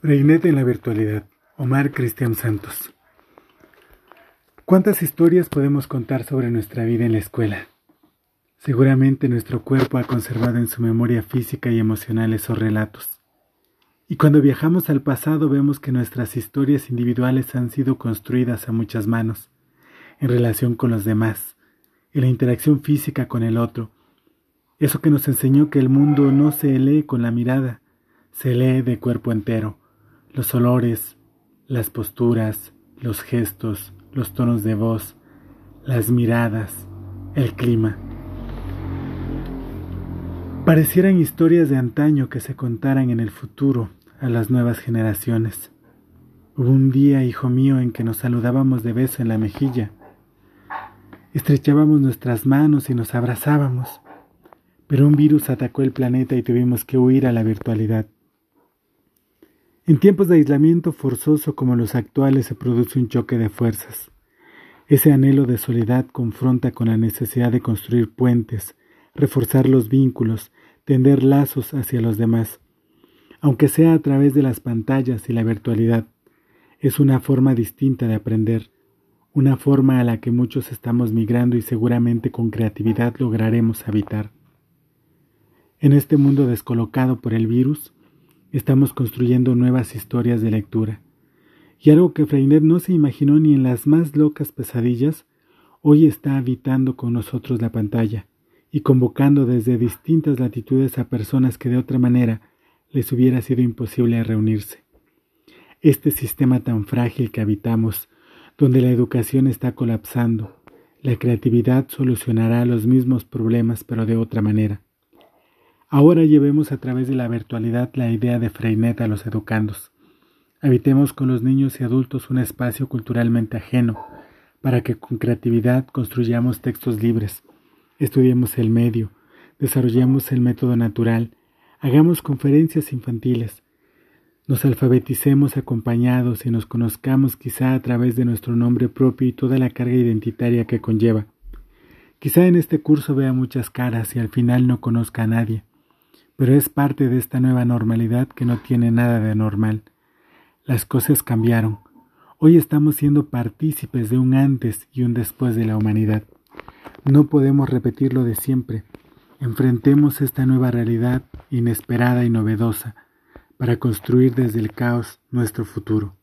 Reinet en la virtualidad. Omar Cristian Santos. ¿Cuántas historias podemos contar sobre nuestra vida en la escuela? Seguramente nuestro cuerpo ha conservado en su memoria física y emocional esos relatos. Y cuando viajamos al pasado vemos que nuestras historias individuales han sido construidas a muchas manos, en relación con los demás, en la interacción física con el otro. Eso que nos enseñó que el mundo no se lee con la mirada, se lee de cuerpo entero los olores, las posturas, los gestos, los tonos de voz, las miradas, el clima. Parecieran historias de antaño que se contaran en el futuro a las nuevas generaciones. Hubo un día, hijo mío, en que nos saludábamos de beso en la mejilla. Estrechábamos nuestras manos y nos abrazábamos. Pero un virus atacó el planeta y tuvimos que huir a la virtualidad. En tiempos de aislamiento forzoso como los actuales se produce un choque de fuerzas. Ese anhelo de soledad confronta con la necesidad de construir puentes, reforzar los vínculos, tender lazos hacia los demás. Aunque sea a través de las pantallas y la virtualidad, es una forma distinta de aprender, una forma a la que muchos estamos migrando y seguramente con creatividad lograremos habitar. En este mundo descolocado por el virus, Estamos construyendo nuevas historias de lectura. Y algo que Freinet no se imaginó ni en las más locas pesadillas, hoy está habitando con nosotros la pantalla y convocando desde distintas latitudes a personas que de otra manera les hubiera sido imposible reunirse. Este sistema tan frágil que habitamos, donde la educación está colapsando, la creatividad solucionará los mismos problemas pero de otra manera. Ahora llevemos a través de la virtualidad la idea de Freinet a los educandos. Habitemos con los niños y adultos un espacio culturalmente ajeno, para que con creatividad construyamos textos libres, estudiemos el medio, desarrollemos el método natural, hagamos conferencias infantiles, nos alfabeticemos acompañados y nos conozcamos quizá a través de nuestro nombre propio y toda la carga identitaria que conlleva. Quizá en este curso vea muchas caras y al final no conozca a nadie pero es parte de esta nueva normalidad que no tiene nada de normal. Las cosas cambiaron. Hoy estamos siendo partícipes de un antes y un después de la humanidad. No podemos repetir lo de siempre. Enfrentemos esta nueva realidad inesperada y novedosa para construir desde el caos nuestro futuro.